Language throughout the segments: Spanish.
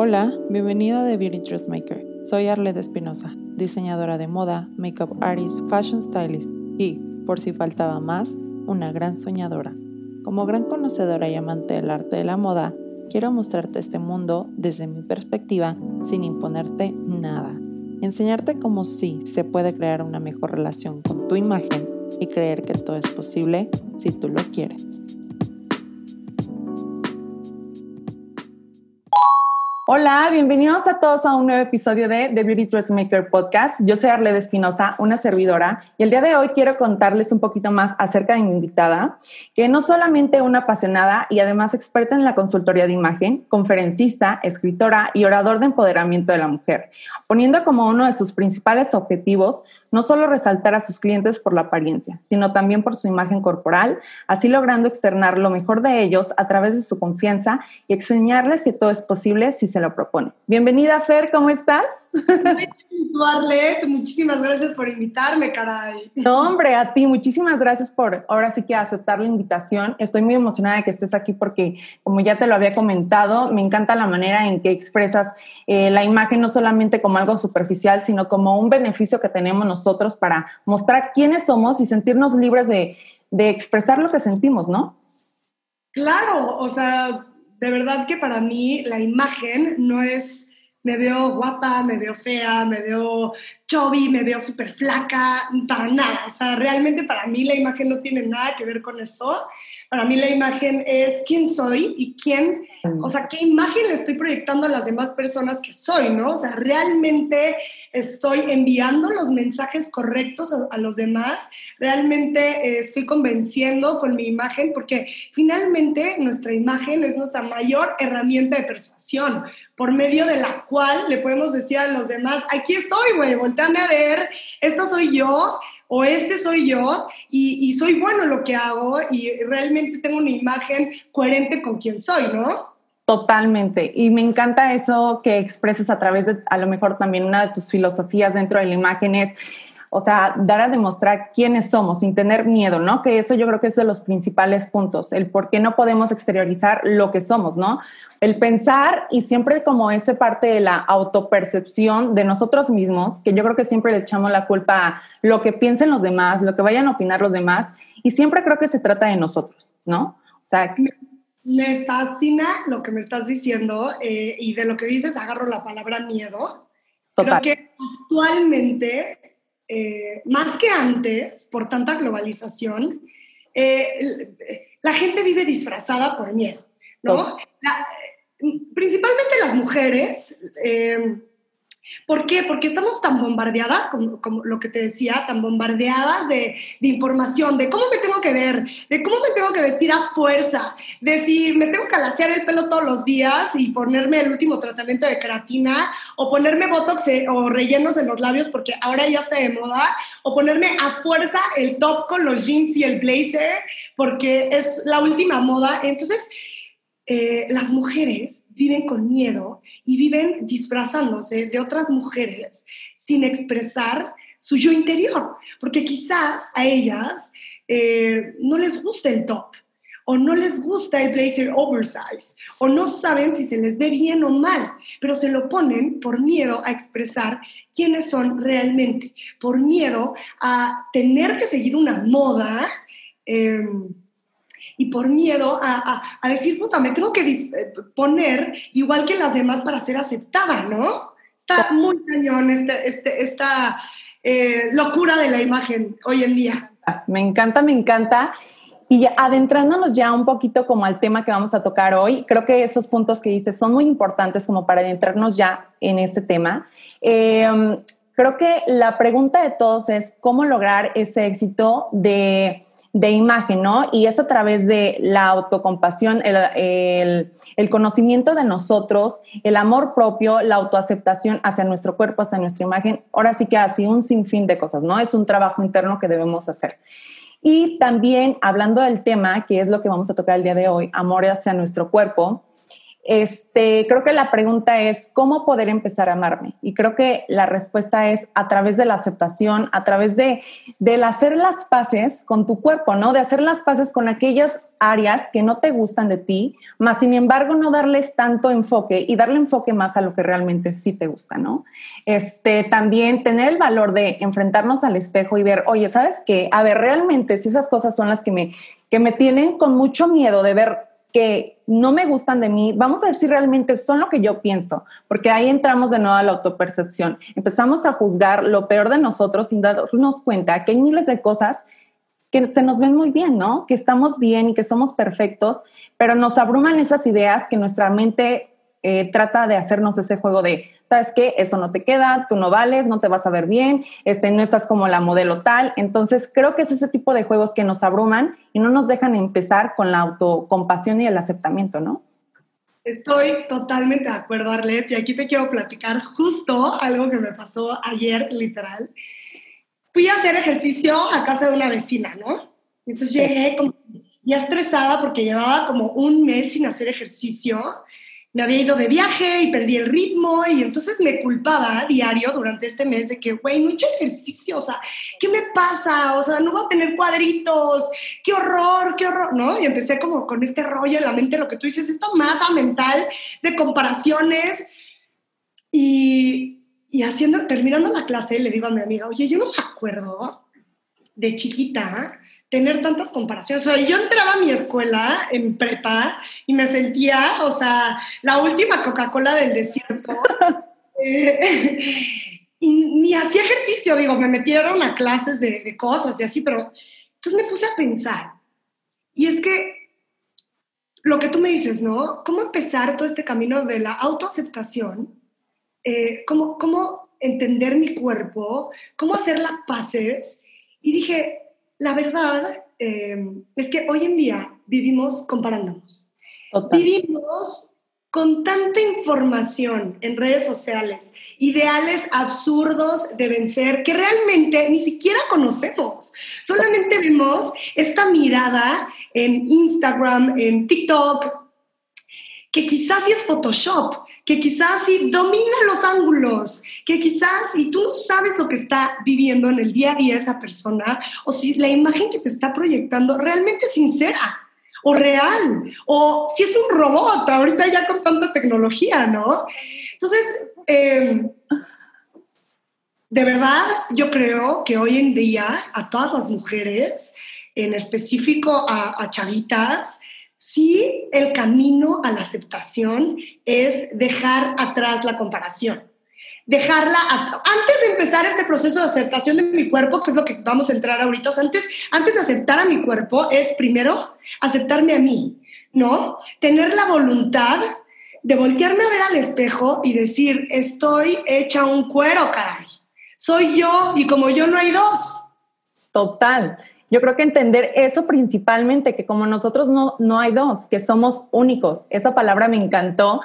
Hola, bienvenido a The Beauty Dressmaker. Soy Arlette Espinosa, diseñadora de moda, makeup artist, fashion stylist y, por si faltaba más, una gran soñadora. Como gran conocedora y amante del arte de la moda, quiero mostrarte este mundo desde mi perspectiva sin imponerte nada. Enseñarte cómo sí se puede crear una mejor relación con tu imagen y creer que todo es posible si tú lo quieres. Hola, bienvenidos a todos a un nuevo episodio de The Beauty Dressmaker Podcast. Yo soy Arlede Espinosa, una servidora, y el día de hoy quiero contarles un poquito más acerca de mi invitada, que no solamente una apasionada y además experta en la consultoría de imagen, conferencista, escritora y orador de empoderamiento de la mujer, poniendo como uno de sus principales objetivos no solo resaltar a sus clientes por la apariencia, sino también por su imagen corporal, así logrando externar lo mejor de ellos a través de su confianza y enseñarles que todo es posible si se lo propone. Bienvenida, Fer, ¿cómo estás? Arlette, muchísimas gracias por invitarme, caray. No, hombre, a ti, muchísimas gracias por ahora sí que aceptar la invitación. Estoy muy emocionada de que estés aquí porque, como ya te lo había comentado, me encanta la manera en que expresas eh, la imagen no solamente como algo superficial, sino como un beneficio que tenemos nosotros para mostrar quiénes somos y sentirnos libres de, de expresar lo que sentimos, ¿no? Claro, o sea, de verdad que para mí la imagen no es me veo guapa, me veo fea, me veo chubby, me veo súper flaca, para nada. O sea, realmente para mí la imagen no tiene nada que ver con eso. Para mí la imagen es quién soy y quién, o sea, qué imagen le estoy proyectando a las demás personas que soy, ¿no? O sea, realmente estoy enviando los mensajes correctos a, los demás, realmente eh, estoy convenciendo con mi imagen, porque finalmente nuestra imagen es nuestra mayor herramienta de persuasión, por medio de la cual le podemos decir a los demás, aquí estoy, güey, volteame a ver, esto soy yo o este soy yo y, soy bueno en lo que hago y realmente tengo una imagen coherente con quien soy, ¿no? Totalmente. Y me encanta eso que expreses a través de, a lo mejor también una de tus filosofías dentro de la imagen es, o sea, dar a demostrar quiénes somos sin tener miedo, ¿no? Que eso yo creo que es de los principales puntos, el por qué no podemos exteriorizar lo que somos, ¿no? El pensar y siempre como ese parte de la autopercepción de nosotros mismos, que yo creo que siempre le echamos la culpa a lo que piensen los demás, lo que vayan a opinar los demás, y siempre creo que se trata de nosotros, ¿no? O sea, me fascina lo que me estás diciendo eh, y de lo que dices agarro la palabra miedo. Creo que actualmente, eh, más que antes, por tanta globalización, eh, la gente vive disfrazada por miedo, ¿no? principalmente las mujeres ¿Por qué? Porque estamos tan bombardeadas, como, lo que te decía, tan bombardeadas de, información, de cómo me tengo que ver, de cómo me tengo que vestir a fuerza, de si me tengo que alaciar el pelo todos los días y ponerme el último tratamiento de queratina, o ponerme botox eh, o rellenos en los labios porque ahora ya está de moda, o ponerme a fuerza el top con los jeans y el blazer porque es la última moda. Entonces, eh, las mujeres viven con miedo y viven disfrazándose de otras mujeres sin expresar su yo interior, porque quizás a ellas eh, no les gusta el top o no les gusta el blazer oversize o no saben si se les ve bien o mal, pero se lo ponen por miedo a expresar quiénes son realmente, por miedo a tener que seguir una moda. Em, y por miedo a, a, decir, puta, me tengo que eh, poner igual que las demás para ser aceptada, ¿no? Está muy cañón este, este, esta eh, locura de la imagen hoy en día. Me encanta, me encanta. Y adentrándonos ya un poquito como al tema que vamos a tocar hoy, creo que esos puntos que diste son muy importantes como para adentrarnos ya en este tema. Em, creo que la pregunta de todos es cómo lograr ese éxito de de imagen, ¿no? Y es a través de la autocompasión, el, conocimiento de nosotros, el amor propio, la autoaceptación hacia nuestro cuerpo, hacia nuestra imagen. Ahora sí que así un sinfín de cosas, ¿no? Es un trabajo interno que debemos hacer. Y también hablando del tema, que es lo que vamos a tocar el día de hoy, amor hacia nuestro cuerpo, este, creo que la pregunta es, ¿cómo poder empezar a amarme? Y creo que la respuesta es a través de la aceptación, a través de, hacer las paces con tu cuerpo, ¿no? De hacer las paces con aquellas áreas que no te gustan de ti, más sin embargo no darles tanto enfoque y darle enfoque más a lo que realmente sí te gusta, ¿no? Este, también tener el valor de enfrentarnos al espejo y ver, oye, ¿sabes qué? A ver, realmente si esas cosas son las que me, que me tienen con mucho miedo de ver que no me gustan de mí, vamos a ver si realmente son lo que yo pienso, porque ahí entramos de nuevo a la autopercepción. Empezamos a juzgar lo peor de nosotros sin darnos cuenta que hay miles de cosas que se nos ven muy bien, ¿no? Que estamos bien y que somos perfectos, pero nos abruman esas ideas que nuestra mente eh, trata de hacernos ese juego de ¿sabes qué? Eso no te queda, tú no vales, no te vas a ver bien, este, no estás como la modelo tal. Entonces, creo que es ese tipo de juegos que nos abruman y no nos dejan empezar con la autocompasión y el aceptamiento, ¿no? Estoy totalmente de acuerdo, Arlet, y aquí te quiero platicar justo algo que me pasó ayer, literal. Fui a hacer ejercicio a casa de una vecina, ¿no? Entonces llegué como ya estresada porque llevaba como un mes sin hacer ejercicio me había ido de viaje y perdí el ritmo y entonces me culpaba diario durante este mes de que, güey, no he hecho ejercicio, o sea, ¿qué me pasa? O sea, no voy a tener cuadritos, qué horror, qué horror, ¿no? Y empecé como con este rollo en la mente, lo que tú dices, esta masa mental de comparaciones y, y haciendo, terminando la clase, le digo a mi amiga, oye, yo no me acuerdo de chiquita tener tantas comparaciones. O sea, yo entraba a mi escuela en prepa y me sentía, o sea, la última Coca-Cola del desierto. Eh, y ni hacía ejercicio, digo, me metieron a clases de, de, cosas y así, pero entonces me puse a pensar. Y es que lo que tú me dices, ¿no? ¿Cómo empezar todo este camino de la autoaceptación? Eh, ¿cómo, ¿Cómo entender mi cuerpo? ¿Cómo hacer las paces? Y dije, la verdad em, es que hoy en día vivimos comparándonos. Vivimos con tanta información en redes sociales, ideales absurdos de vencer que realmente ni siquiera conocemos. Solamente vemos esta mirada en Instagram, en TikTok, que quizás sí es Photoshop, que quizás sí domina los ángulos, que quizás si tú sabes lo que está viviendo en el día a día esa persona, o si la imagen que te está proyectando realmente es sincera o real, o si es un robot, ahorita ya con tanta tecnología, ¿no? Entonces, em, de verdad, yo creo que hoy en día a todas las mujeres, en específico a, a chavitas, sí el camino a la aceptación es dejar atrás la comparación. Dejarla, antes de empezar este proceso de aceptación de mi cuerpo, que es lo que vamos a entrar ahorita, antes, antes de aceptar a mi cuerpo es primero aceptarme a mí, ¿no? Tener la voluntad de voltearme a ver al espejo y decir, estoy hecha un cuero, caray. Soy yo y como yo no hay dos. Total. Yo creo que entender eso principalmente, que como nosotros no, no hay dos, que somos únicos. Esa palabra me encantó.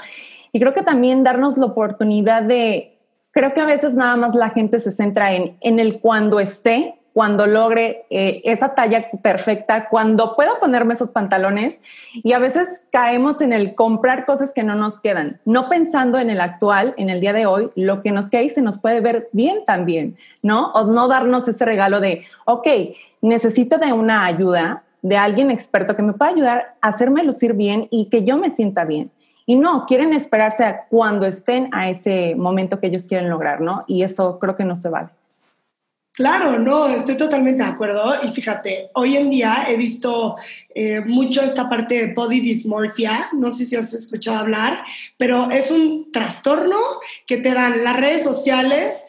Y creo que también darnos la oportunidad de, creo que a veces nada más la gente se centra en, en el cuando esté, cuando logre eh, esa talla perfecta, cuando pueda ponerme esos pantalones y a veces caemos en el comprar cosas que no nos quedan, no pensando en el actual, en el día de hoy, lo que nos queda y se nos puede ver bien también, ¿no? O no darnos ese regalo de, ok, necesito de una ayuda, de alguien experto que me pueda ayudar a hacerme lucir bien y que yo me sienta bien. Y no, quieren esperarse a cuando estén a ese momento que ellos quieren lograr, ¿no? Y eso creo que no se vale. Claro, no, estoy totalmente de acuerdo. Y fíjate, hoy en día he visto eh, mucho esta parte de body dysmorphia, no sé si has escuchado hablar, pero es un trastorno que te dan las redes sociales.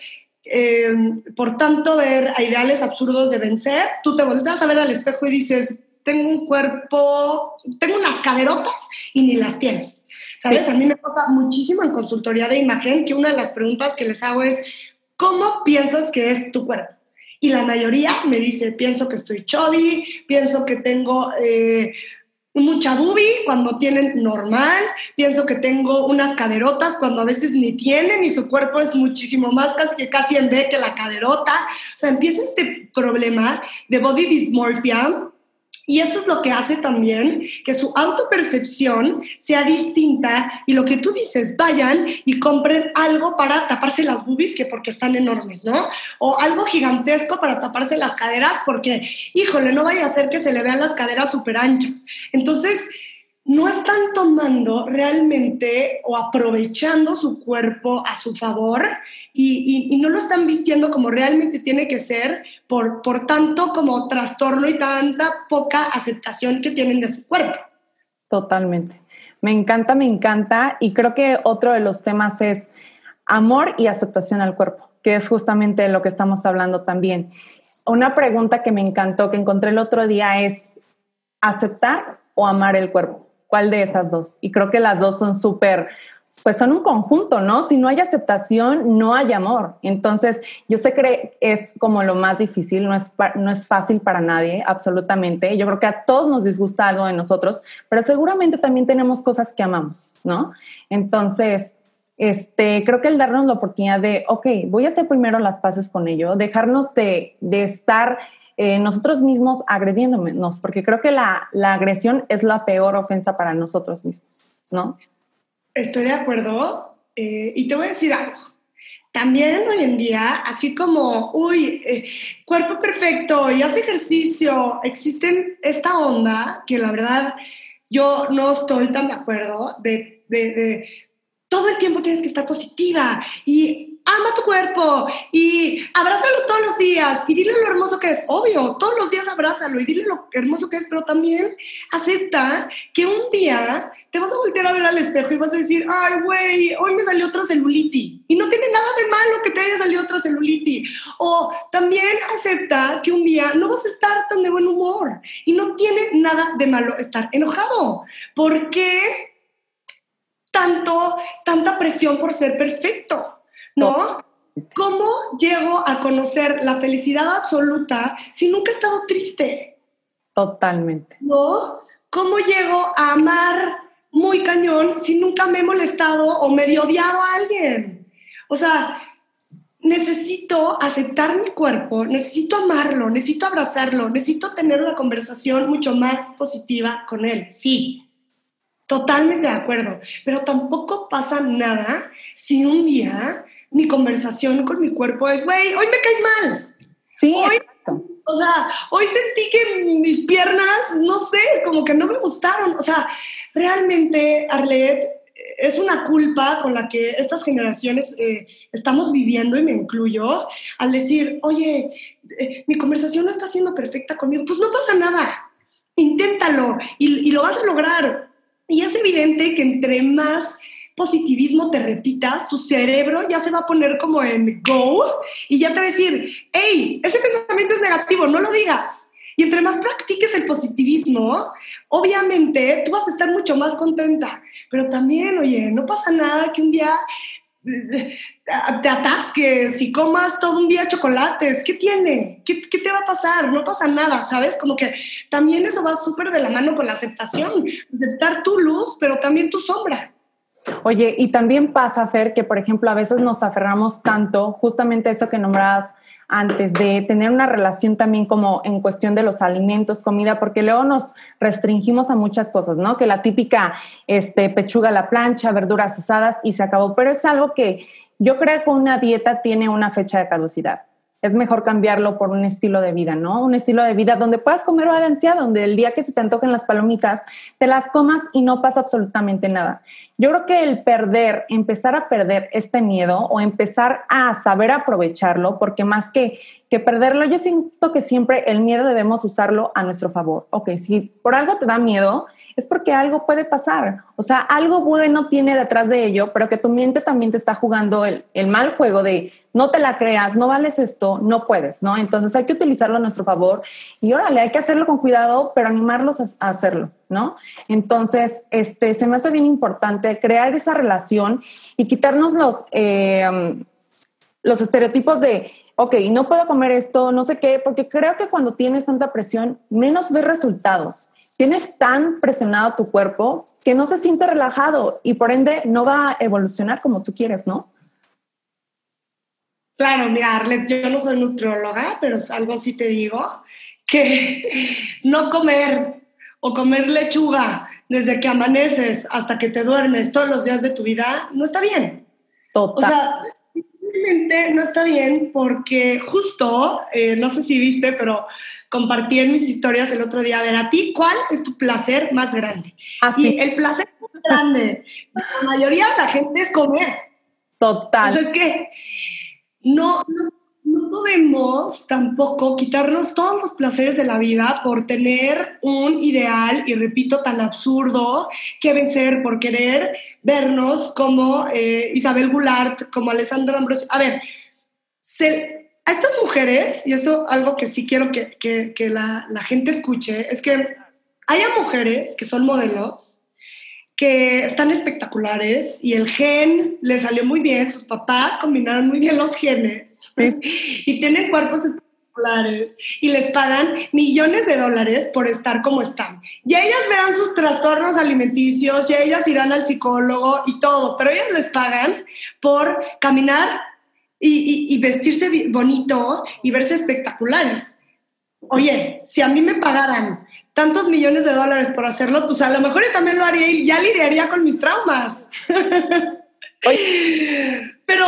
Eh, por tanto, ver a ideales absurdos de vencer, tú te volteas a ver al espejo y dices, tengo un cuerpo, tengo unas caderotas y ni las tienes. ¿Sabes? A mí me pasa muchísimo en consultoría de imagen que una de las preguntas que les hago es, ¿cómo piensas que es tu cuerpo? Y la mayoría me dice, pienso que estoy chubby, pienso que tengo eh, mucha boobie cuando tienen normal, pienso que tengo unas caderotas cuando a veces ni tienen y su cuerpo es muchísimo más casi que casi en B que la caderota. O sea, empieza este problema de body dysmorphia Y eso es lo que hace también que su autopercepción sea distinta y lo que tú dices, vayan y compren algo para taparse las boobies que porque están enormes, ¿no? O algo gigantesco para taparse las caderas porque, híjole, no vaya a ser que se le vean las caderas súper anchas. Entonces, no están tomando realmente o aprovechando su cuerpo a su favor y, no lo están vistiendo como realmente tiene que ser por, por tanto como trastorno y tanta poca aceptación que tienen de su cuerpo. Totalmente. Me encanta, me encanta y creo que otro de los temas es amor y aceptación al cuerpo, que es justamente lo que estamos hablando también. Una pregunta que me encantó, que encontré el otro día es aceptar o amar el cuerpo. ¿Cuál de esas dos? Y creo que las dos son súper, pues son un conjunto, ¿no? Si no hay aceptación, no hay amor. Entonces, yo sé que es como lo más difícil, no es, no es fácil para nadie, absolutamente. Yo creo que a todos nos disgusta algo de nosotros, pero seguramente también tenemos cosas que amamos, ¿no? Entonces, este, creo que el darnos la oportunidad de, ok, voy a hacer primero las paces con ello, dejarnos de, de estar eh, nosotros mismos agrediéndonos, porque creo que la, la, agresión es la peor ofensa para nosotros mismos, ¿no? Estoy de acuerdo eh, y te voy a decir algo. También hoy en día, así como, uy, eh, cuerpo perfecto y hace ejercicio, existen esta onda que la verdad yo no estoy tan de acuerdo de, de, de todo el tiempo tienes que estar positiva y ama tu cuerpo y abrázalo todos los días y dile lo hermoso que es. Obvio, todos los días abrázalo y dile lo hermoso que es, pero también acepta que un día te vas a voltear a ver al espejo y vas a decir, ay, güey, hoy me salió otra celulitis. Y no tiene nada de malo que te haya salido otra celulitis. O también acepta que un día no vas a estar tan de buen humor y no tiene nada de malo estar enojado. porque tanto, tanta presión por ser perfecto? ¿No? ¿Cómo llego a conocer la felicidad absoluta si nunca he estado triste? Totalmente. ¿No? ¿Cómo llego a amar muy cañón si nunca me he molestado o medio odiado a alguien? O sea, necesito aceptar mi cuerpo, necesito amarlo, necesito abrazarlo, necesito tener una conversación mucho más positiva con él. Sí, totalmente de acuerdo, pero tampoco pasa nada si un día mi conversación con mi cuerpo es, güey, hoy me caes mal. Sí. Hoy, o sea, hoy sentí que mis piernas, no sé, como que no me gustaron. O sea, realmente, Arlet, es una culpa con la que estas generaciones eh, estamos viviendo, y me incluyo, al decir, oye, eh, mi conversación no está siendo perfecta conmigo. Pues no pasa nada. Inténtalo y, y lo vas a lograr. Y es evidente que entre más positivismo te repitas, tu cerebro ya se va a poner como en go y ya te va a decir, hey, ese pensamiento es negativo, no lo digas. Y entre más practiques el positivismo, obviamente tú vas a estar mucho más contenta. Pero también, oye, no pasa nada que un día eh, te atasques y comas todo un día chocolates. ¿Qué tiene? ¿Qué, ¿Qué, te va a pasar? No pasa nada, ¿sabes? Como que también eso va súper de la mano con la aceptación. Aceptar tu luz, pero también tu sombra. Oye, y también pasa, Fer, que por ejemplo a veces nos aferramos tanto, justamente eso que nombrabas antes, de tener una relación también como en cuestión de los alimentos, comida, porque luego nos restringimos a muchas cosas, ¿no? Que la típica este, pechuga a la plancha, verduras asadas y se acabó, pero es algo que yo creo que una dieta tiene una fecha de caducidad es mejor cambiarlo por un estilo de vida, ¿no? Un estilo de vida donde puedas comer balanceado, donde el día que se te antojen las palomitas, te las comas y no pasa absolutamente nada. Yo creo que el perder, empezar a perder este miedo o empezar a saber aprovecharlo, porque más que, que perderlo, yo siento que siempre el miedo debemos usarlo a nuestro favor. Ok, si por algo te da miedo, es porque algo puede pasar. O sea, algo bueno tiene detrás de ello, pero que tu mente también te está jugando el, mal juego de no te la creas, no vales esto, no puedes, ¿no? Entonces hay que utilizarlo a nuestro favor y órale, hay que hacerlo con cuidado, pero animarlos a, hacerlo, ¿no? Entonces, este, se me hace bien importante crear esa relación y quitarnos los, eh, los estereotipos de ok, no puedo comer esto, no sé qué, porque creo que cuando tienes tanta presión, menos ves resultados tienes tan presionado tu cuerpo que no se siente relajado y por ende no va a evolucionar como tú quieres, ¿no? Claro, mira, Arlet, yo no soy nutrióloga, pero algo sí te digo, que no comer o comer lechuga desde que amaneces hasta que te duermes todos los días de tu vida no está bien. Total. O sea, no está bien porque justo, eh, no sé si viste, pero compartí en mis historias el otro día, a ver, a ti, ¿cuál es tu placer más grande? Así. Y el placer más grande, la mayoría de la gente es comer. Total. Sea, es que no, no, no podemos tampoco quitarnos todos los placeres de la vida por tener un ideal, y repito, tan absurdo que vencer por querer vernos como eh, Isabel Goulart, como Alessandra Ambrosio. A ver, a estas mujeres, y esto algo que sí quiero que, que, la, la gente escuche, es que haya mujeres que son modelos que están espectaculares y el gen le salió muy bien, sus papás combinaron muy bien los genes y tienen cuerpos espectaculares y les pagan millones de dólares por estar como están. Y ellas verán sus trastornos alimenticios, y ellas irán al psicólogo y todo, pero ellas les pagan por caminar y, y vestirse bonito y verse espectaculares. Oye, si a mí me pagaran tantos millones de dólares por hacerlo, pues a lo mejor yo también lo haría y ya lidiaría con mis traumas. Pero...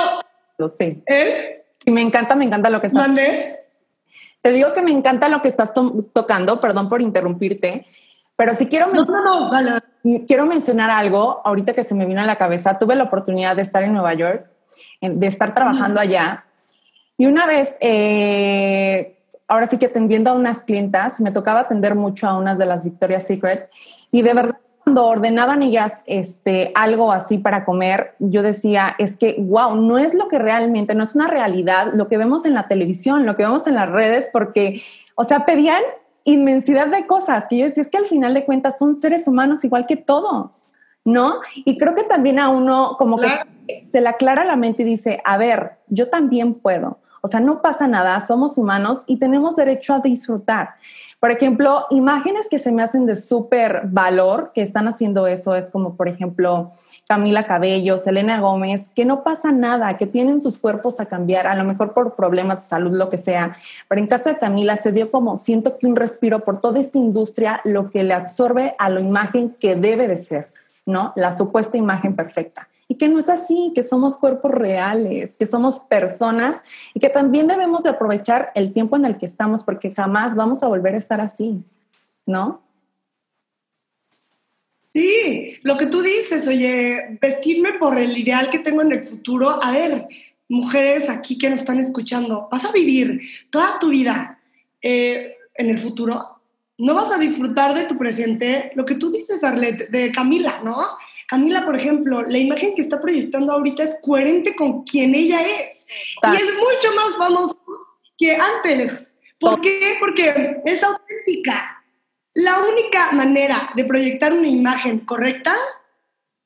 Lo sé. ¿Eh? Y me encanta, me encanta lo que estás... ¿Mande? Te digo que me encanta lo que estás tocando, perdón por interrumpirte, pero si quiero mencionar, no, no, no, quiero mencionar algo, ahorita que se me vino a la cabeza, tuve la oportunidad de estar en Nueva York, de estar trabajando allá, y una vez eh, ahora sí que atendiendo a unas clientas, me tocaba atender mucho a unas de las Victoria's Secret y de verdad cuando ordenaban ellas este, algo así para comer, yo decía, es que, wow, no es lo que realmente, no es una realidad lo que vemos en la televisión, lo que vemos en las redes, porque, o sea, pedían inmensidad de cosas que yo decía, es que al final de cuentas son seres humanos igual que todos, ¿no? Y creo que también a uno como que se le aclara la mente y dice, a ver, yo también puedo. O sea, no pasa nada, somos humanos y tenemos derecho a disfrutar. Por ejemplo, imágenes que se me hacen de súper valor que están haciendo eso es como, por ejemplo, Camila Cabello, Selena Gómez, que no pasa nada, que tienen sus cuerpos a cambiar, a lo mejor por problemas de salud, lo que sea. Pero en caso de Camila se dio como, siento que un respiro por toda esta industria, lo que le absorbe a la imagen que debe de ser, ¿no? La supuesta imagen perfecta y que no es así, que somos cuerpos reales, que somos personas y que también debemos de aprovechar el tiempo en el que estamos porque jamás vamos a volver a estar así, ¿no? Sí, lo que tú dices, oye, vestirme por el ideal que tengo en el futuro, a ver, mujeres aquí que nos están escuchando, vas a vivir toda tu vida eh, en el futuro, no vas a disfrutar de tu presente, lo que tú dices, Arlette, de Camila, ¿no? Camila, por ejemplo, la imagen que está proyectando ahorita es coherente con quien ella es. Y es mucho más famosa que antes. ¿Por qué? Porque es auténtica. La única manera de proyectar una imagen correcta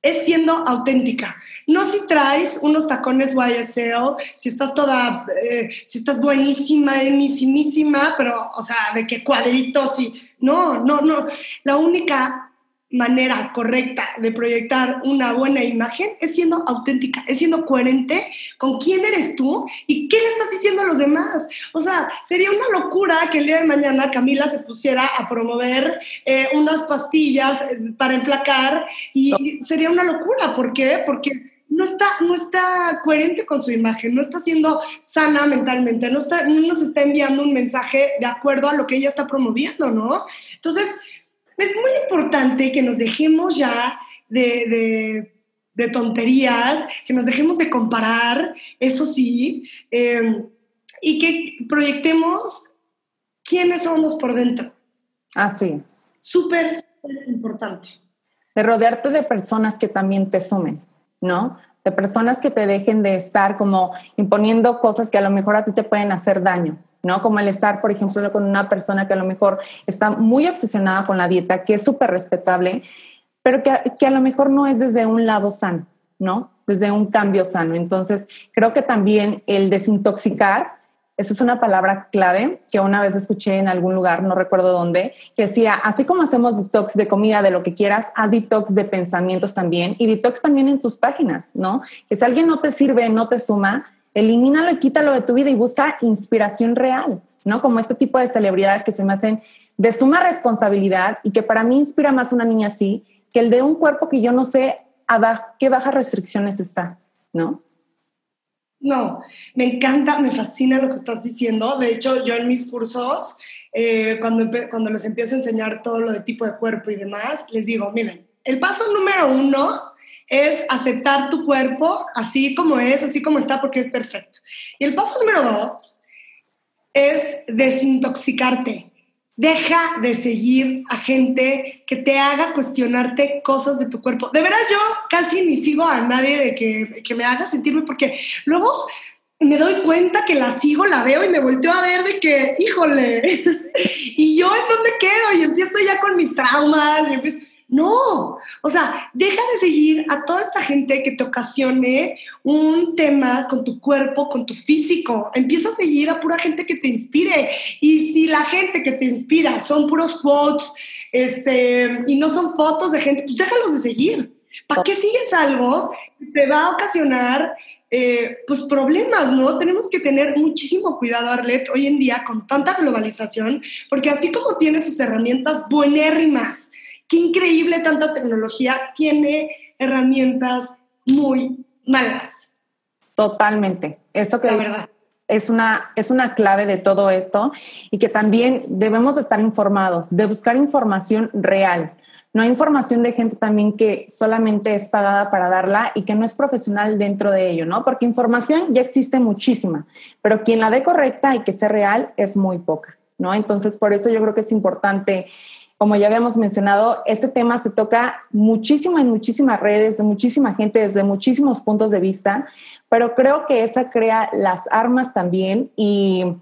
es siendo auténtica. No si traes unos tacones YSL, si estás toda, eh, si estás buenísima, buenísimísima, pero, o sea, de qué cuadritos y... No, no, no. La única manera correcta de proyectar una buena imagen es siendo auténtica, es siendo coherente con quién eres tú y qué le estás diciendo a los demás. O sea, sería una locura que el día de mañana Camila se pusiera a promover eh, unas pastillas eh, para enflacar y sería una locura. ¿Por qué? Porque no está, no está coherente con su imagen, no está siendo sana mentalmente, no, está, no nos está enviando un mensaje de acuerdo a lo que ella está promoviendo, ¿no? Entonces, es muy importante que nos dejemos ya de, tonterías, que nos dejemos de comparar, eso sí, em, y que proyectemos quiénes somos por dentro. Así es. Súper, súper importante. De rodearte de personas que también te sumen, ¿no? De personas que te dejen de estar como imponiendo cosas que a lo mejor a ti te pueden hacer daño. ¿No? Como el estar, por ejemplo, con una persona que a lo mejor está muy obsesionada con la dieta, que es súper respetable, pero que, que, a lo mejor no es desde un lado sano, ¿no? Desde un cambio sano. Entonces, creo que también el desintoxicar, esa es una palabra clave que una vez escuché en algún lugar, no recuerdo dónde, que decía, así como hacemos detox de comida, de lo que quieras, haz detox de pensamientos también y detox también en tus páginas, ¿no? Que si alguien no te sirve, no te suma, Elimínalo y quítalo de tu vida y busca inspiración real, ¿no? Como este tipo de celebridades que se me hacen de suma responsabilidad y que para mí inspira más una niña así que el de un cuerpo que yo no sé a qué bajas restricciones está, ¿no? No, me encanta, me fascina lo que estás diciendo. De hecho, yo en mis cursos, eh, cuando, cuando les empiezo a enseñar todo lo de tipo de cuerpo y demás, les digo, miren, el paso número uno es aceptar tu cuerpo así como es, así como está, porque es perfecto. Y el paso número dos es desintoxicarte. Deja de seguir a gente que te haga cuestionarte cosas de tu cuerpo. De veras, yo casi ni sigo a nadie de que, que me haga sentirme, porque luego me doy cuenta que la sigo, la veo y me volteo a ver de que, híjole, y yo en dónde quedo y empiezo ya con mis traumas y empiezo, no, o sea, deja de seguir a toda esta gente que te ocasione un tema con tu cuerpo, con tu físico. Empieza a seguir a pura gente que te inspire. Y si la gente que te inspira son puros quotes este, y no son fotos de gente, pues déjalos de seguir. ¿Para qué sigues algo que te va a ocasionar eh, pues problemas, ¿no? Tenemos que tener muchísimo cuidado, Arlet, hoy en día con tanta globalización, porque así como tiene sus herramientas buenérrimas, qué increíble tanta tecnología tiene herramientas muy malas. Totalmente. Eso que la verdad. Es una, es una clave de todo esto y que también debemos estar informados, de buscar información real. No hay información de gente también que solamente es pagada para darla y que no es profesional dentro de ello, ¿no? Porque información ya existe muchísima, pero quien la dé correcta y que sea real es muy poca, ¿no? Entonces, por eso yo creo que es importante como ya habíamos mencionado, este tema se toca muchísimo en muchísimas redes, de muchísima gente, desde muchísimos puntos de vista, pero creo que esa crea las armas también y,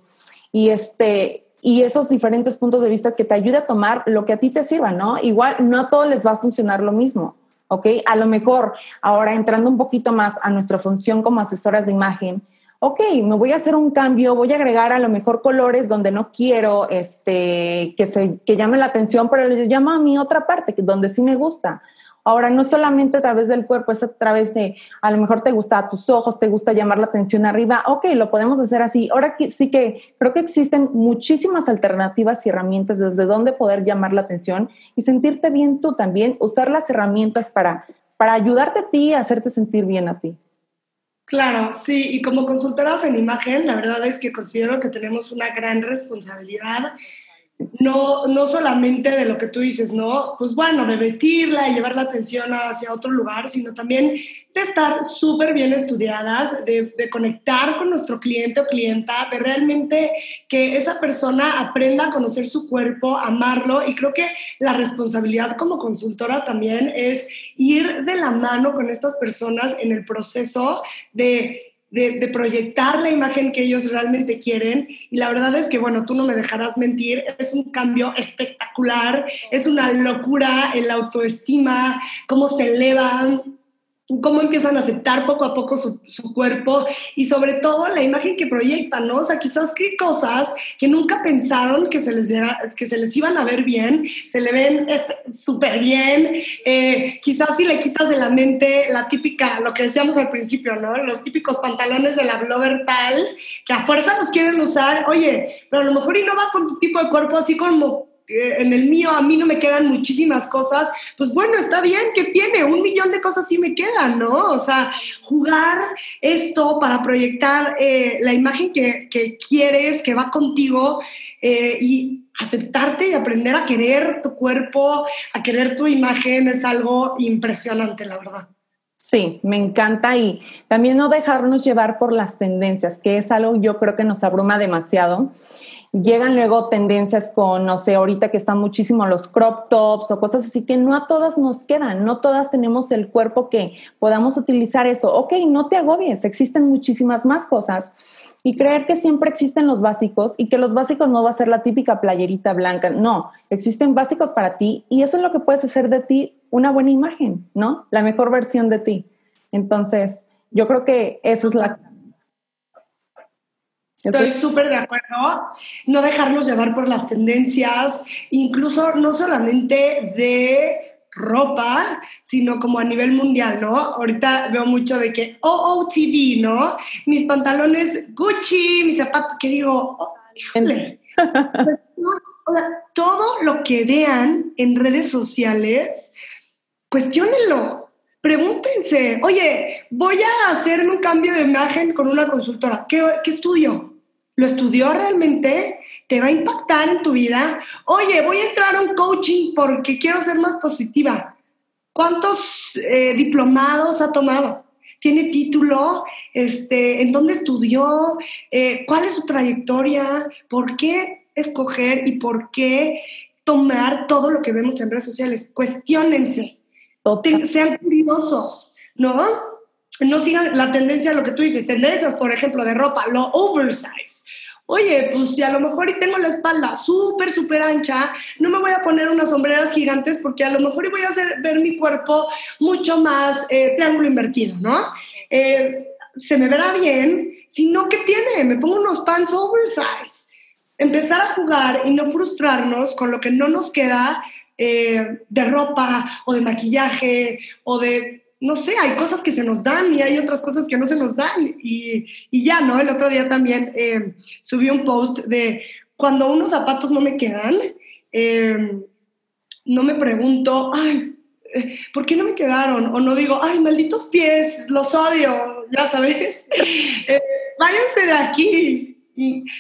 este, y esos diferentes puntos de vista que te ayude a tomar lo que a ti te sirva, ¿no? Igual no a todos les va a funcionar lo mismo, ¿ok? A lo mejor, ahora entrando un poquito más a nuestra función como asesoras de imagen, ok, me voy a hacer un cambio, voy a agregar a lo mejor colores donde no quiero este, que, se, que llame la atención, pero le llamo a mi otra parte, donde sí me gusta. Ahora, no solamente a través del cuerpo, es a través de, a lo mejor te gusta a tus ojos, te gusta llamar la atención arriba, ok, lo podemos hacer así. Ahora sí que creo que existen muchísimas alternativas y herramientas desde donde poder llamar la atención y sentirte bien tú también, usar las herramientas para, para ayudarte a ti, a hacerte sentir bien a ti. Claro, sí, y como consultoras en imagen, la verdad es que considero que tenemos una gran responsabilidad no, no solamente de lo que tú dices, ¿no? Pues bueno, de vestirla y llevar la atención hacia otro lugar, sino también de estar súper bien estudiadas, de, de, conectar con nuestro cliente o clienta, de realmente que esa persona aprenda a conocer su cuerpo, amarlo. Y creo que la responsabilidad como consultora también es ir de la mano con estas personas en el proceso de de, proyectar la imagen que ellos realmente quieren. Y la verdad es que, bueno, tú no me dejarás mentir, es un cambio espectacular, es una locura en la autoestima, cómo se elevan cómo empiezan a aceptar poco a poco su, cuerpo y sobre todo la imagen que proyectan, ¿no? O sea, quizás qué cosas que nunca pensaron que se les, que se les iban a ver bien, se le ven súper bien. Eh, quizás si le quitas de la mente la típica, lo que decíamos al principio, ¿no? Los típicos pantalones de la blogger tal, que a fuerza los quieren usar, oye, pero a lo mejor y no va con tu tipo de cuerpo así como en el mío a mí no me quedan muchísimas cosas, pues bueno, está bien, que tiene? Un millón de cosas sí me quedan, ¿no? O sea, jugar esto para proyectar eh, la imagen que, quieres, que va contigo eh, y aceptarte y aprender a querer tu cuerpo, a querer tu imagen es algo impresionante, la verdad. Sí, me encanta y también no dejarnos llevar por las tendencias, que es algo yo creo que nos abruma demasiado. Llegan luego tendencias con, no sé, ahorita que están muchísimo los crop tops o cosas así que no a todas nos quedan, no todas tenemos el cuerpo que podamos utilizar eso. Ok, no te agobies, existen muchísimas más cosas. Y creer que siempre existen los básicos y que los básicos no va a ser la típica playerita blanca. No, existen básicos para ti y eso es lo que puedes hacer de ti una buena imagen, ¿no? La mejor versión de ti. Entonces, yo creo que eso es la Estoy súper de acuerdo. No dejarnos llevar por las tendencias, incluso no solamente de ropa, sino como a nivel mundial, ¿no? Ahorita veo mucho de que OOTD, ¿no? Mis pantalones Gucci, mis zapatos, que digo, Pues, todo lo que vean en redes sociales, cuestionenlo. Pregúntense, oye, voy a hacerme un cambio de imagen con una consultora. ¿Qué, qué estudio? ¿Lo estudió realmente? ¿Te va a impactar en tu vida? Oye, voy a entrar a un coaching porque quiero ser más positiva. ¿Cuántos eh, diplomados ha tomado? ¿Tiene título? Este, ¿En dónde estudió? Eh, ¿Cuál es su trayectoria? ¿Por qué escoger y por qué tomar todo lo que vemos en redes sociales? Cuestiónense. Sean curiosos, ¿no? No sigan la tendencia, lo que tú dices, tendencias, por ejemplo, de ropa, lo oversize oye, pues si a lo mejor y tengo la espalda súper, súper ancha, no me voy a poner unas sombreras gigantes porque a lo mejor voy a hacer ver mi cuerpo mucho más eh, triángulo invertido, ¿no? Eh, se me verá bien, sino que tiene, me pongo unos pants oversize. Empezar a jugar y no frustrarnos con lo que no nos queda eh, de ropa o de maquillaje o de no sé, hay cosas que se nos dan y hay otras cosas que no se nos dan. Y, ya, ¿no? El otro día también eh, subí un post de cuando unos zapatos no me quedan, eh, no me pregunto, ay, eh, ¿por qué no me quedaron? O no digo, ay, malditos pies, los odio, ya sabes. váyanse de aquí.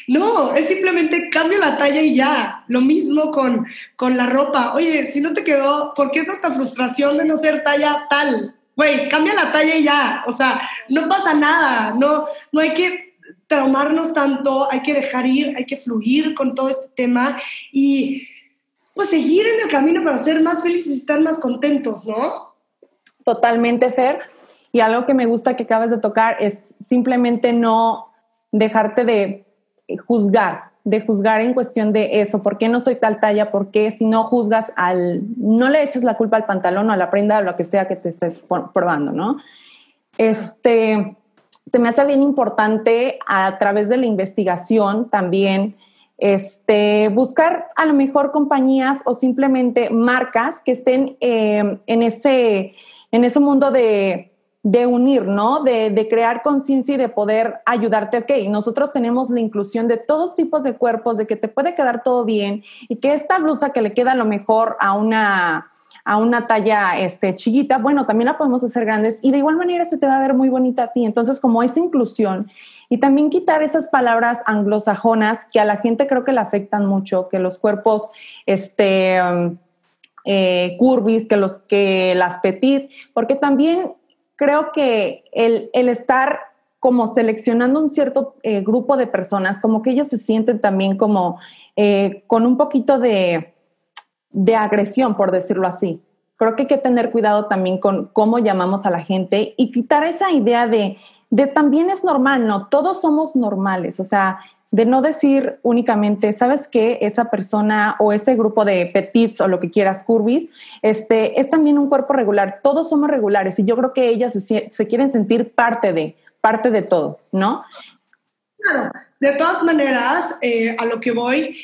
No, es simplemente cambio la talla y ya. Lo mismo con, con la ropa. Oye, si no te quedó, ¿por qué tanta frustración de no ser talla tal? Güey, cambia la talla y ya, o sea, no pasa nada, no, no hay que traumarnos tanto, hay que dejar ir, hay que fluir con todo este tema y pues seguir en el camino para ser más felices y estar más contentos, ¿no? Totalmente, Fer. Y algo que me gusta que acabas de tocar es simplemente no dejarte de juzgar, de juzgar en cuestión de eso, ¿por qué no soy tal talla? ¿Por qué si no juzgas al, no le eches la culpa al pantalón o a la prenda o lo que sea que te estés probando, ¿no? Este, se me hace bien importante a través de la investigación también este, buscar a lo mejor compañías o simplemente marcas que estén eh, en, ese, en ese mundo de de unir, ¿no? De, crear conciencia y de poder ayudarte. Ok, nosotros tenemos la inclusión de todos tipos de cuerpos, de que te puede quedar todo bien y que esta blusa que le queda lo mejor a una, a una talla este, chiquita, bueno, también la podemos hacer grandes y de igual manera se te va a ver muy bonita a ti. Entonces, como esa inclusión y también quitar esas palabras anglosajonas que a la gente creo que le afectan mucho, que los cuerpos, este... Eh, curvis, que los que las petit, porque también creo que el, estar como seleccionando un cierto eh, grupo de personas, como que ellos se sienten también como eh, con un poquito de, agresión, por decirlo así. Creo que hay que tener cuidado también con cómo llamamos a la gente y quitar esa idea de, de también es normal, ¿no? Todos somos normales, o sea, de no decir únicamente, ¿sabes qué? Esa persona o ese grupo de petits o lo que quieras, curvis, este, es también un cuerpo regular. Todos somos regulares y yo creo que ellas se, quieren sentir parte de, parte de todo, ¿no? Claro, de todas maneras, eh, a lo que voy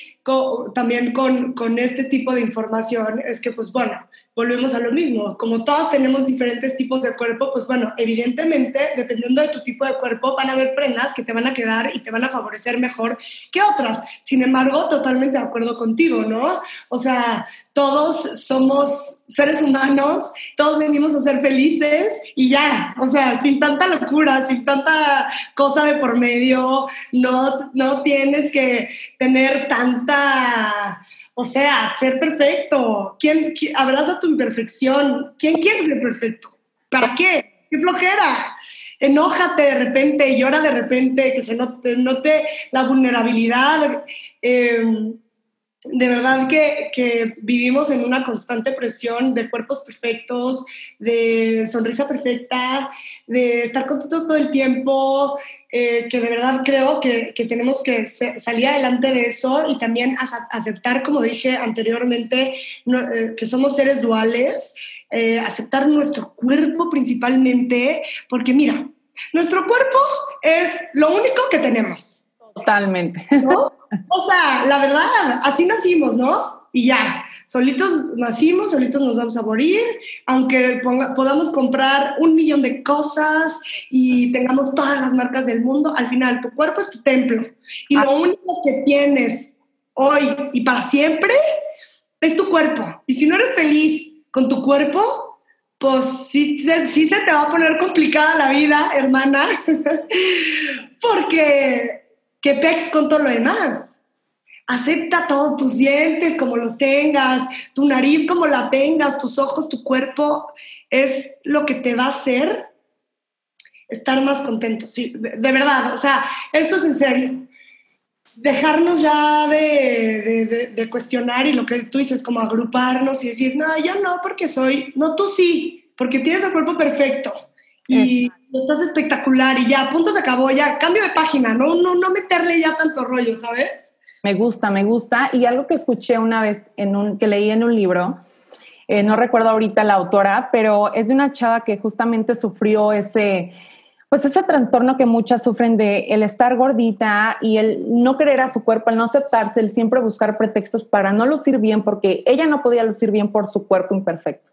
también con, con este tipo de información es que, pues bueno, volvemos a lo mismo. Como todos tenemos diferentes tipos de cuerpo, pues bueno, evidentemente, dependiendo de tu tipo de cuerpo, van a haber prendas que te van a quedar y te van a favorecer mejor que otras. Sin embargo, totalmente de acuerdo contigo, ¿no? O sea, todos somos seres humanos, todos venimos a ser felices y ya, o sea, sin tanta locura, sin tanta cosa de por medio, no, no tienes que tener tanta o sea, ser perfecto. ¿Quién, abraza tu imperfección? ¿Quién quiere ser perfecto? ¿Para qué? ¡Qué flojera! Enójate de repente, llora de repente, que se note, note la vulnerabilidad. Em, de verdad que, que, vivimos en una constante presión de cuerpos perfectos, de sonrisa perfecta, de estar contentos todo el tiempo, eh, que de verdad creo que, que, tenemos que salir adelante de eso y también aceptar, como dije anteriormente, eh, que somos seres duales, eh, aceptar nuestro cuerpo principalmente, porque mira, nuestro cuerpo es lo único que tenemos. Totalmente. O sea, la verdad, así nacimos, ¿no? Y ya. Solitos nacimos, solitos nos vamos a morir, aunque podamos comprar un millón de cosas y tengamos todas las marcas del mundo, al final tu cuerpo es tu templo. Y lo ah. único que tienes hoy y para siempre es tu cuerpo. Y si no eres feliz con tu cuerpo, pues sí, sí se te va a poner complicada la vida, hermana, porque qué pex con todo lo demás. Acepta todos tus dientes como los tengas, tu nariz como la tengas, tus ojos, tu cuerpo, es lo que te va a hacer estar más contento. Sí, de, verdad, o sea, esto es en serio. Dejarnos ya de, de, cuestionar y lo que tú dices, como agruparnos y decir, no, yo no, porque soy, no, tú sí, porque tienes el cuerpo perfecto y estás espectacular y ya, punto se acabó, ya, cambio de página, no, no, no meterle ya tanto rollo, ¿sabes? Me gusta, me gusta. Y algo que escuché una vez, en un, que leí en un libro, eh, no recuerdo ahorita la autora, pero es de una chava que justamente sufrió ese, pues ese trastorno que muchas sufren de el estar gordita y el no querer a su cuerpo, el no aceptarse, el siempre buscar pretextos para no lucir bien, porque ella no podía lucir bien por su cuerpo imperfecto.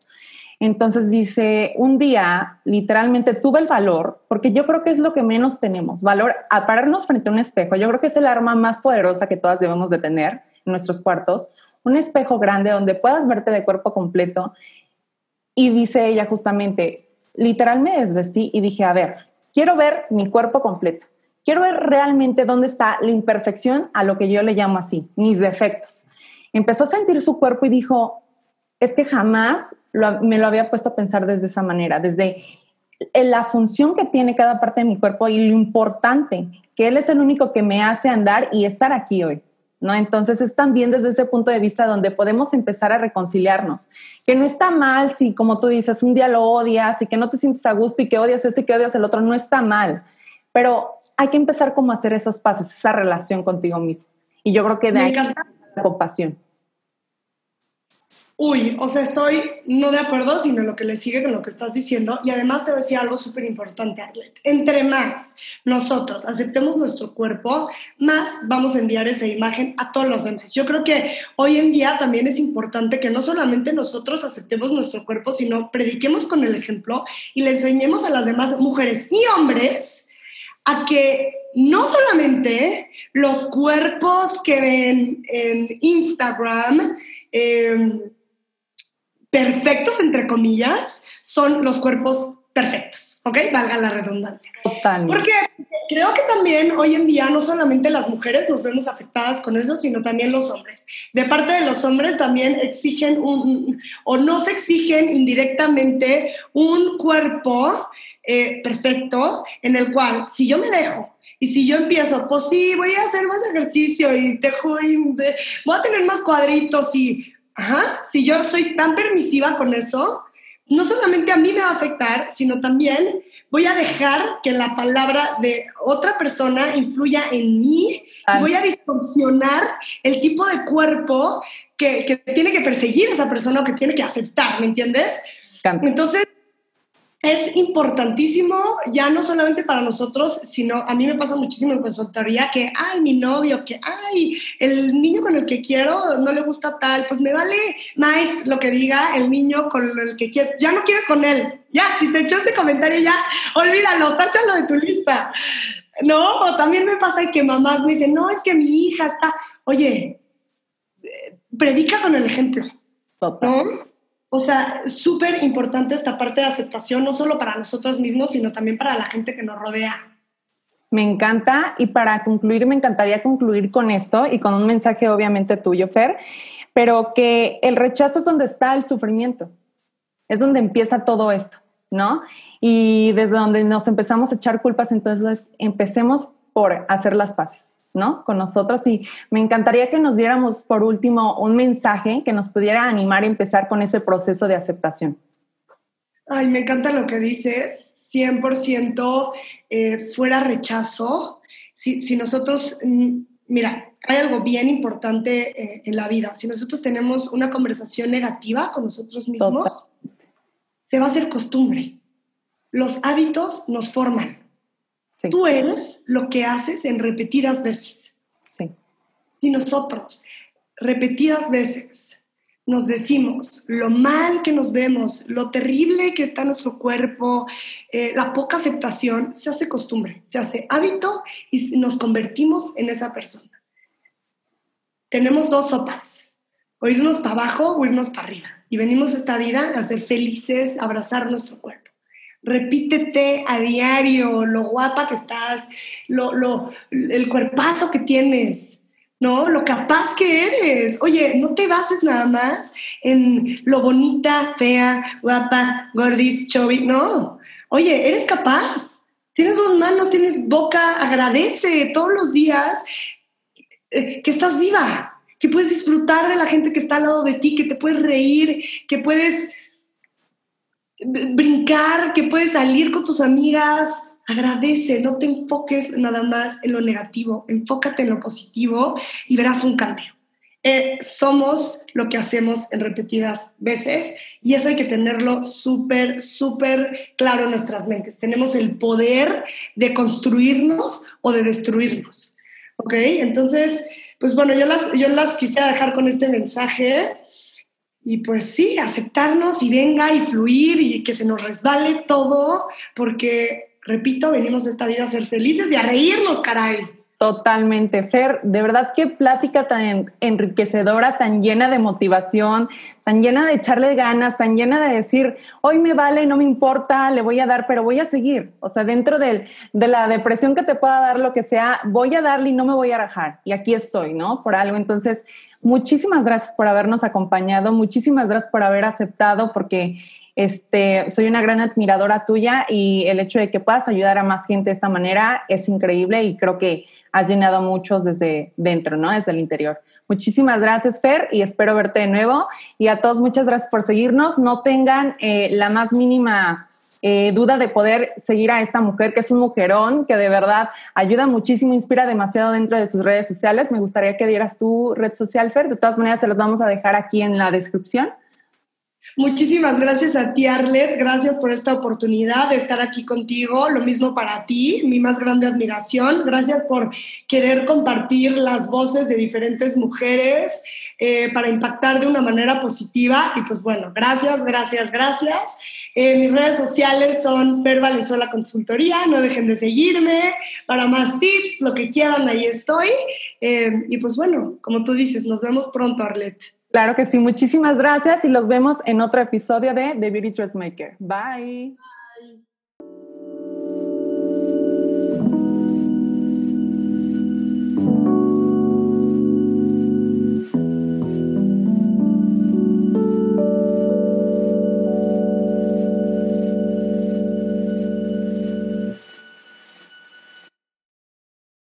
Entonces dice, un día literalmente tuve el valor, porque yo creo que es lo que menos tenemos, valor a pararnos frente a un espejo. Yo creo que es el arma más poderosa que todas debemos de tener en nuestros cuartos, un espejo grande donde puedas verte de cuerpo completo. Y dice ella justamente, literal me desvestí y dije, a ver, quiero ver mi cuerpo completo. Quiero ver realmente dónde está la imperfección a lo que yo le llamo así, mis defectos. Empezó a sentir su cuerpo y dijo, es que jamás me lo había puesto a pensar desde esa manera, desde la función que tiene cada parte de mi cuerpo y lo importante, que Él es el único que me hace andar y estar aquí hoy. ¿No? Entonces es también desde ese punto de vista donde podemos empezar a reconciliarnos. Que no está mal si, como tú dices, un día lo odias y que no te sientes a gusto y que odias este y que odias el otro, no está mal. Pero hay que empezar como a hacer esos pasos, esa relación contigo mismo. Y yo creo que de ahí la compasión uy, o sea, estoy no de acuerdo, sino lo que le sigue con lo que estás diciendo. Y además te voy a decir algo súper importante. Entre más nosotros aceptemos nuestro cuerpo, más vamos a enviar esa imagen a todos los demás. Yo creo que hoy en día también es importante que no solamente nosotros aceptemos nuestro cuerpo, sino prediquemos con el ejemplo y le enseñemos a las demás mujeres y hombres a que no solamente los cuerpos que ven en Instagram, eh, perfectos, entre comillas, son los cuerpos perfectos, ¿ok? Valga la redundancia. Totalmente. Porque creo que también hoy en día no solamente las mujeres nos vemos afectadas con eso, sino también los hombres. De parte de los hombres también exigen un, o no se exigen indirectamente un cuerpo eh, perfecto en el cual si yo me dejo y si yo empiezo, pues sí, voy a hacer más ejercicio y dejo, voy a tener más cuadritos y Ajá, si yo soy tan permisiva con eso, no solamente a mí me va a afectar, sino también voy a dejar que la palabra de otra persona influya en mí y voy a distorsionar el tipo de cuerpo que, que, tiene que perseguir esa persona o que tiene que aceptar, ¿me entiendes? Entonces, es importantísimo, ya no solamente para nosotros, sino a mí me pasa muchísimo en consultoría que, ay, mi novio, que, ay, el niño con el que quiero no le gusta tal, pues me vale más lo que diga el niño con el que quiero, ya no quieres con él, ya, si te echó ese comentario ya, olvídalo, táchalo de tu lista, ¿no? O también me pasa que mamás me dicen, no, es que mi hija está, oye, eh, predica con el ejemplo, ¿no? O sea, súper importante esta parte de aceptación, no solo para nosotros mismos, sino también para la gente que nos rodea. Me encanta y para concluir, me encantaría concluir con esto y con un mensaje obviamente tuyo, Fer, pero que el rechazo es donde está el sufrimiento, es donde empieza todo esto, ¿no? Y desde donde nos empezamos a echar culpas, entonces empecemos por hacer las paces. ¿No? Con nosotros y me encantaría que nos diéramos por último un mensaje que nos pudiera animar a empezar con ese proceso de aceptación. Ay, me encanta lo que dices, 100% eh, fuera rechazo. Si, nosotros, mm, mira, hay algo bien importante eh, en la vida. Si nosotros tenemos una conversación negativa con nosotros mismos, se va a hacer costumbre. Los hábitos nos forman. Tú eres lo que haces en repetidas veces. Sí. Y nosotros, repetidas veces, nos decimos lo mal que nos vemos, lo terrible que está nuestro cuerpo, eh, la poca aceptación, se hace costumbre, se hace hábito y nos convertimos en esa persona. Tenemos dos sopas, o irnos para abajo o irnos para arriba. Y venimos esta vida a ser felices, a abrazar nuestro cuerpo. Repítete a diario lo guapa que estás, lo, lo, el cuerpazo que tienes, ¿no? Lo capaz que eres. Oye, no te bases nada más en lo bonita, fea, guapa, gordis, chubby, no. Oye, eres capaz. Tienes dos manos, tienes boca, agradece todos los días eh, que estás viva, que puedes disfrutar de la gente que está al lado de ti, que te puedes reír, que puedes brincar, que puedes salir con tus amigas, Agradece, no te enfoques nada más en lo negativo, enfócate en lo positivo y verás un cambio. Eh, somos lo que hacemos en repetidas veces y eso hay que tenerlo súper, súper claro en nuestras mentes. Tenemos el poder de construirnos o de destruirnos. ¿Ok? Entonces, pues bueno, yo las, yo las quisiera dejar con este mensaje y pues sí, aceptarnos y venga y fluir y que se nos resbale todo porque repito, venimos esta vida a ser felices y a reírnos, caray. Totalmente, Fer, de verdad qué plática tan enriquecedora, tan llena de motivación, tan llena de echarle ganas, tan llena de decir, hoy me vale, no me importa, le voy a dar, pero voy a seguir. O sea, dentro de la depresión que te pueda dar lo que sea, voy a darle y no me voy a rajar. Y aquí estoy, ¿no? Por algo. Entonces, muchísimas gracias por habernos acompañado, muchísimas gracias por haber aceptado, porque este, soy una gran admiradora tuya y el hecho de que puedas ayudar a más gente de esta manera es increíble y creo que has llenado muchos desde dentro, ¿no? Desde el interior. Muchísimas gracias, Fer, y espero verte de nuevo. Y a todos, muchas gracias por seguirnos. No tengan eh, la más mínima eh, duda de poder seguir a esta mujer, que es un mujerón, que de verdad ayuda muchísimo, inspira demasiado dentro de sus redes sociales. Me gustaría que dieras tu red social, Fer. De todas maneras, se los vamos a dejar aquí en la descripción. Muchísimas gracias a ti, Arlet. Gracias por esta oportunidad de estar aquí contigo. Lo mismo para ti, mi más grande admiración. Gracias por querer compartir las voces de diferentes mujeres eh, para impactar de una manera positiva. Y pues bueno, gracias, gracias, gracias. Eh, mis redes sociales son Fer Valenzuela Consultoría. No dejen de seguirme. Para más tips, lo que quieran, ahí estoy. Eh, y pues bueno, como tú dices, nos vemos pronto, Arlet. Claro que sí, muchísimas gracias y los vemos en otro episodio de The Beauty Dressmaker. Bye.